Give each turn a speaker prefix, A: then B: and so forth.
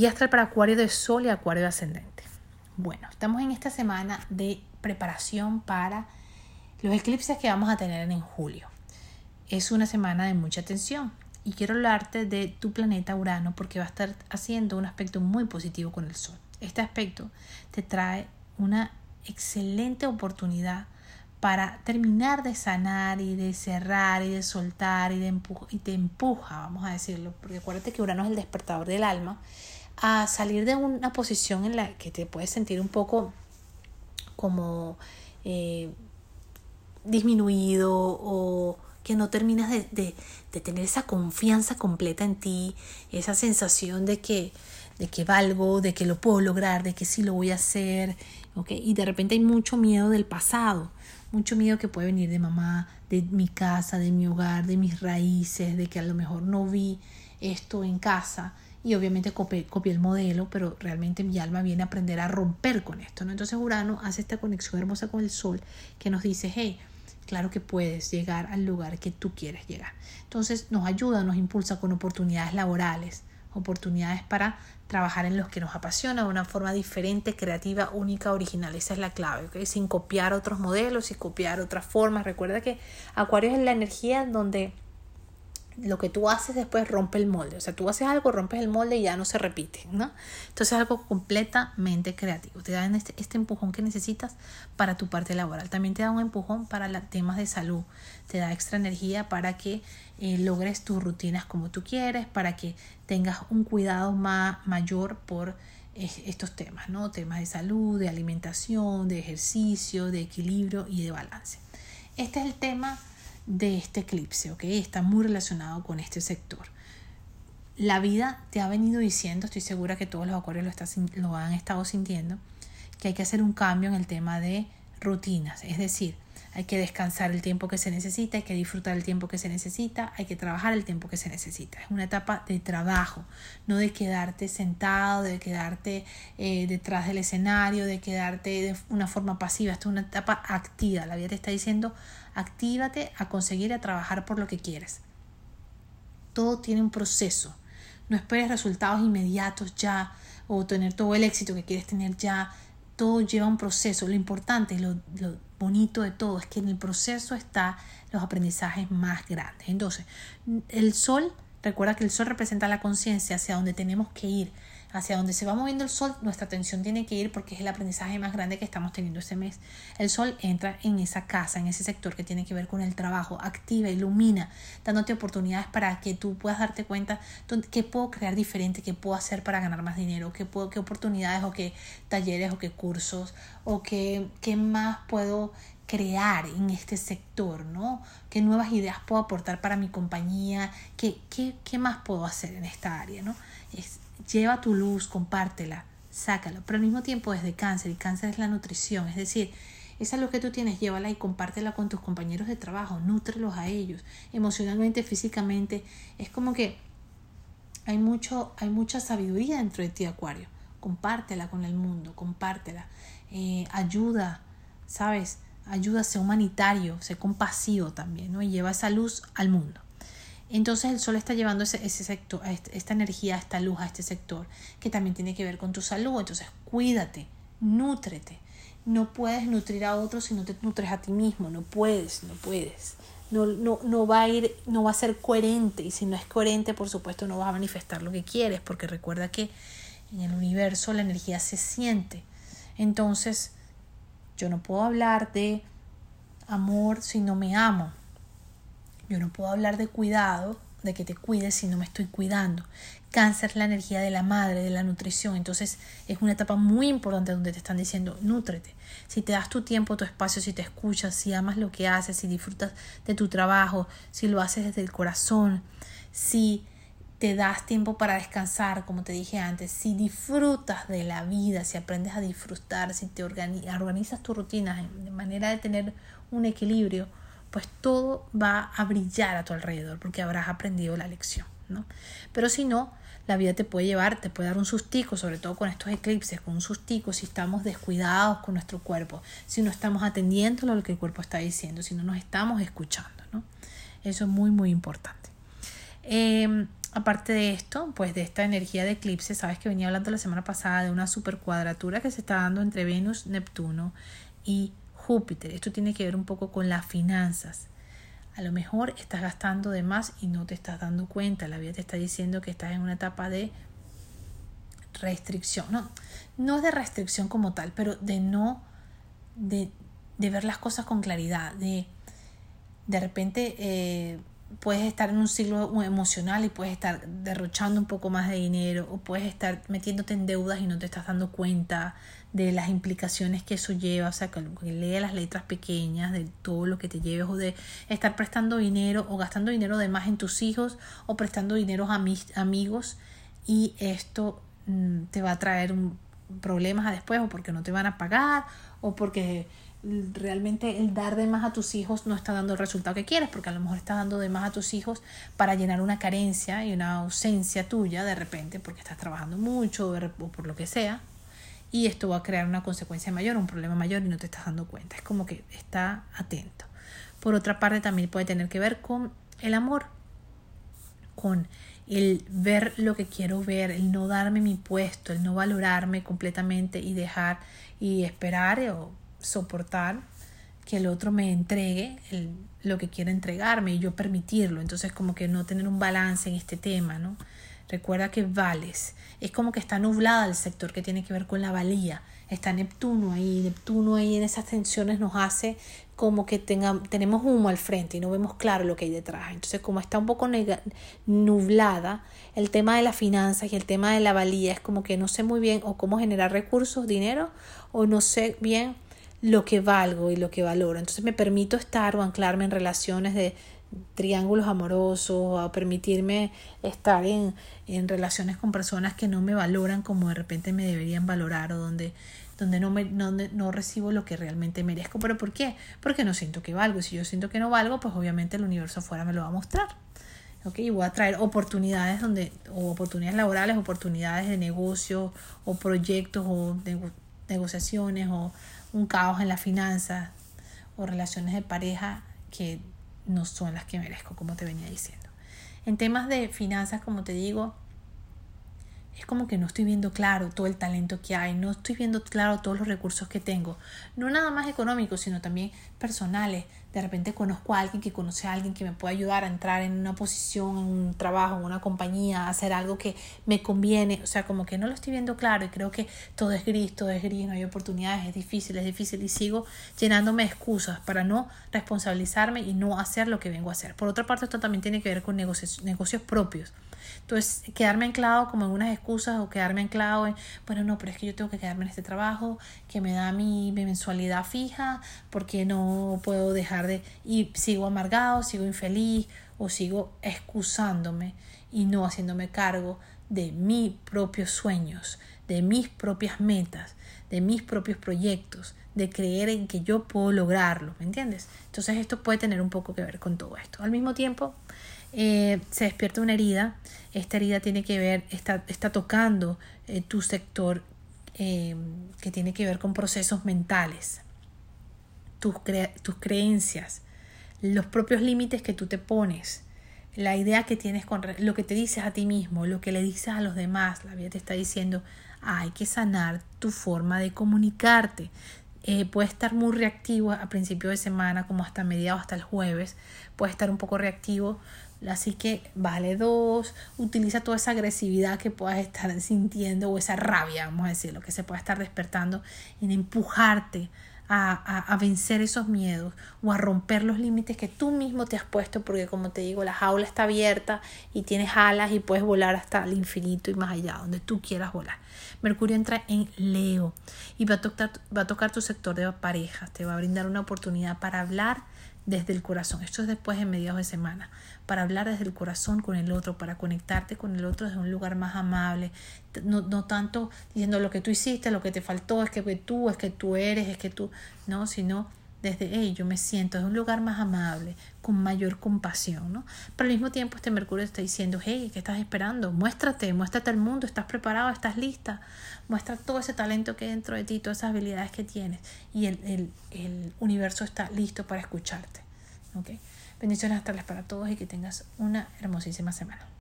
A: Y astral para Acuario de Sol y Acuario de Ascendente. Bueno, estamos en esta semana de preparación para los eclipses que vamos a tener en julio. Es una semana de mucha tensión y quiero hablarte de tu planeta Urano porque va a estar haciendo un aspecto muy positivo con el Sol. Este aspecto te trae una excelente oportunidad para terminar de sanar y de cerrar y de soltar y, de y te empuja, vamos a decirlo, porque acuérdate que Urano es el despertador del alma, a salir de una posición en la que te puedes sentir un poco como eh, disminuido o que no terminas de, de, tener esa confianza completa en ti, esa sensación de que, de que valgo, de que lo puedo lograr, de que sí lo voy a hacer, ¿okay? y de repente hay mucho miedo del pasado, mucho miedo que puede venir de mamá, de mi casa, de mi hogar, de mis raíces, de que a lo mejor no vi esto en casa y obviamente copié, el modelo, pero realmente mi alma viene a aprender a romper con esto, ¿no? Entonces Urano hace esta conexión hermosa con el Sol que nos dice, hey, claro que puedes llegar al lugar que tú quieres llegar. Entonces nos ayuda, nos impulsa con oportunidades laborales, oportunidades para trabajar en los que nos apasiona de una forma diferente, creativa, única, original. Esa es la clave, ¿okay? sin copiar otros modelos, sin copiar otras formas. Recuerda que Acuario es la energía donde lo que tú haces después rompe el molde. O sea, tú haces algo, rompes el molde y ya no se repite, ¿no? Entonces es algo completamente creativo. Te da este, este empujón que necesitas para tu parte laboral. También te da un empujón para los temas de salud. Te da extra energía para que eh, logres tus rutinas como tú quieres, para que tengas un cuidado más mayor por eh, estos temas, ¿no? Temas de salud, de alimentación, de ejercicio, de equilibrio y de balance. Este es el tema de este eclipse, ¿ok? Está muy relacionado con este sector. La vida te ha venido diciendo, estoy segura que todos los acuarios lo, lo han estado sintiendo, que hay que hacer un cambio en el tema de rutinas, es decir, hay que descansar el tiempo que se necesita, hay que disfrutar el tiempo que se necesita, hay que trabajar el tiempo que se necesita. Es una etapa de trabajo, no de quedarte sentado, de quedarte eh, detrás del escenario, de quedarte de una forma pasiva. Esto es una etapa activa. La vida te está diciendo, actívate a conseguir, a trabajar por lo que quieres. Todo tiene un proceso. No esperes resultados inmediatos ya o tener todo el éxito que quieres tener ya. Todo lleva un proceso. Lo importante, lo, lo bonito de todo es que en el proceso está los aprendizajes más grandes. Entonces, el sol, recuerda que el sol representa la conciencia hacia donde tenemos que ir hacia donde se va moviendo el sol, nuestra atención tiene que ir porque es el aprendizaje más grande que estamos teniendo este mes. El sol entra en esa casa, en ese sector que tiene que ver con el trabajo, activa, ilumina, dándote oportunidades para que tú puedas darte cuenta qué puedo crear diferente, qué puedo hacer para ganar más dinero, qué, puedo, qué oportunidades o qué talleres o qué cursos o qué, qué más puedo crear en este sector, ¿no? ¿Qué nuevas ideas puedo aportar para mi compañía? ¿Qué, qué, qué más puedo hacer en esta área, ¿no? Es, lleva tu luz, compártela, sácalo, pero al mismo tiempo desde cáncer, y cáncer es la nutrición, es decir, esa luz que tú tienes, llévala y compártela con tus compañeros de trabajo, nútrelos a ellos, emocionalmente, físicamente, es como que hay, mucho, hay mucha sabiduría dentro de ti, Acuario, compártela con el mundo, compártela, eh, ayuda, ¿sabes? Ayuda, sé humanitario, sé compasivo también, ¿no? Y lleva esa luz al mundo. Entonces el sol está llevando ese, ese sector, esta energía, esta luz a este sector, que también tiene que ver con tu salud. Entonces cuídate, nútrete. No puedes nutrir a otros si no te nutres a ti mismo. No puedes, no puedes. No, no, no va a ir, no va a ser coherente. Y si no es coherente, por supuesto, no vas a manifestar lo que quieres. Porque recuerda que en el universo la energía se siente. Entonces, yo no puedo hablar de amor si no me amo. Yo no puedo hablar de cuidado, de que te cuides si no me estoy cuidando. Cáncer es la energía de la madre, de la nutrición. Entonces es una etapa muy importante donde te están diciendo, nútrete. Si te das tu tiempo, tu espacio, si te escuchas, si amas lo que haces, si disfrutas de tu trabajo, si lo haces desde el corazón, si te das tiempo para descansar, como te dije antes, si disfrutas de la vida, si aprendes a disfrutar, si te organizas tu rutina de manera de tener un equilibrio, pues todo va a brillar a tu alrededor porque habrás aprendido la lección, ¿no? Pero si no, la vida te puede llevar, te puede dar un sustico, sobre todo con estos eclipses, con un sustico si estamos descuidados con nuestro cuerpo, si no estamos atendiendo a lo que el cuerpo está diciendo, si no nos estamos escuchando, ¿no? Eso es muy, muy importante. Em, aparte de esto, pues de esta energía de eclipse, sabes que venía hablando la semana pasada de una super cuadratura que se está dando entre Venus, Neptuno y Júpiter. Esto tiene que ver un poco con las finanzas. A lo mejor estás gastando de más y no te estás dando cuenta. La vida te está diciendo que estás en una etapa de restricción. No, no es de restricción como tal, pero de no, de, de ver las cosas con claridad, de de repente eh, puedes estar en un ciclo emocional y puedes estar derrochando un poco más de dinero o puedes estar metiéndote en deudas y no te estás dando cuenta de las implicaciones que eso lleva, o sea, que, lea las letras pequeñas de todo lo que te lleves o de estar prestando dinero o gastando dinero de más en tus hijos o prestando dinero a mis amigos y esto mm, te va a traer problemas a después o porque no te van a pagar o porque realmente el dar de más a tus hijos no está dando el resultado que quieres, porque a lo mejor estás dando de más a tus hijos para llenar una carencia y una ausencia tuya de repente, porque estás trabajando mucho o por lo que sea, y esto va a crear una consecuencia mayor, un problema mayor y no te estás dando cuenta. Es como que está atento. Por otra parte, también puede tener que ver con el amor, con el ver lo que quiero ver, el no darme mi puesto, el no valorarme completamente y dejar y esperar o soportar que el otro me entregue lo que quiere entregarme y yo permitirlo. Entonces como que no tener un balance en este tema, ¿no? Recuerda que vales. Es como que está nublada el sector que tiene que ver con la valía. Está Neptuno ahí. Neptuno ahí en esas tensiones nos hace como que tenga, tenemos humo al frente y no vemos claro lo que hay detrás. Entonces como está un poco nublada, el tema de las finanzas y el tema de la valía es como que no sé muy bien o cómo generar recursos, dinero, o no sé bien lo que valgo y lo que valoro. Entonces me permito estar o anclarme en relaciones de triángulos amorosos o permitirme estar en, en relaciones con personas que no me valoran como de repente me deberían valorar o donde donde no, me, no, no recibo lo que realmente merezco. ¿Pero por qué? Porque no siento que valgo. Si yo siento que no valgo, pues obviamente el universo afuera me lo va a mostrar. ¿okay? Y voy a traer oportunidades donde, o oportunidades laborales, oportunidades de negocio, o proyectos, o negociaciones, o un caos en las finanzas o relaciones de pareja que no son las que merezco, como te venía diciendo. En temas de finanzas, como te digo, es como que no estoy viendo claro todo el talento que hay, no estoy viendo claro todos los recursos que tengo, no nada más económicos, sino también personales. De repente conozco a alguien que conoce a alguien que me puede ayudar a entrar en una posición, en un trabajo, en una compañía, hacer algo que me conviene. O sea, como que no lo estoy viendo claro y creo que todo es gris, todo es gris, no hay oportunidades, es difícil, es difícil y sigo llenándome de excusas para no responsabilizarme y no hacer lo que vengo a hacer. Por otra parte, esto también tiene que ver con negocios, negocios propios. Entonces, quedarme anclado como en unas excusas o quedarme anclado en, bueno, no, pero es que yo tengo que quedarme en este trabajo que me da mi, mensualidad fija porque no puedo dejar de... y sigo amargado, sigo infeliz o sigo excusándome y no haciéndome cargo de mis propios sueños, de mis propias metas, de mis propios proyectos, de creer en que yo puedo lograrlo, ¿me entiendes? Entonces esto puede tener un poco que ver con todo esto. Al mismo tiempo, eh, se despierta una herida. Esta herida tiene que ver, está, está tocando eh, tu sector eh, que tiene que ver con procesos mentales, tus, tus creencias, los propios límites que tú te pones, la idea que tienes con lo que te dices a ti mismo, lo que le dices a los demás. La vida te está diciendo, hay que sanar tu forma de comunicarte. Eh, puede estar muy reactivo a principio de semana, como hasta mediados, hasta el jueves. Puede estar un poco reactivo Así que vale dos, utiliza toda esa agresividad que puedas estar sintiendo o esa rabia, vamos a decirlo, que se pueda estar despertando en empujarte a, a, vencer esos miedos o a romper los límites que tú mismo te has puesto, porque como te digo, la jaula está abierta y tienes alas y puedes volar hasta el infinito y más allá, donde tú quieras volar. Mercurio entra en Leo y va a tocar, va a tocar tu sector de parejas, te va a brindar una oportunidad para hablar desde el corazón. Esto es después de mediados de semana, para hablar desde el corazón con el otro, para conectarte con el otro desde un lugar más amable, no, no tanto diciendo lo que tú hiciste, lo que te faltó, es que tú, es que tú eres, es que tú, no, sino desde, hey, yo me siento desde un lugar más amable, con mayor compasión, ¿no? Pero al mismo tiempo este Mercurio está diciendo, hey, ¿qué estás esperando? Muéstrate, muéstrate al mundo, estás preparado, estás lista, muestra todo ese talento que hay dentro de ti, todas esas habilidades que tienes y el, el, el universo está listo para escucharte, ¿ok? Bendiciones astrales para todos y que tengas una hermosísima semana.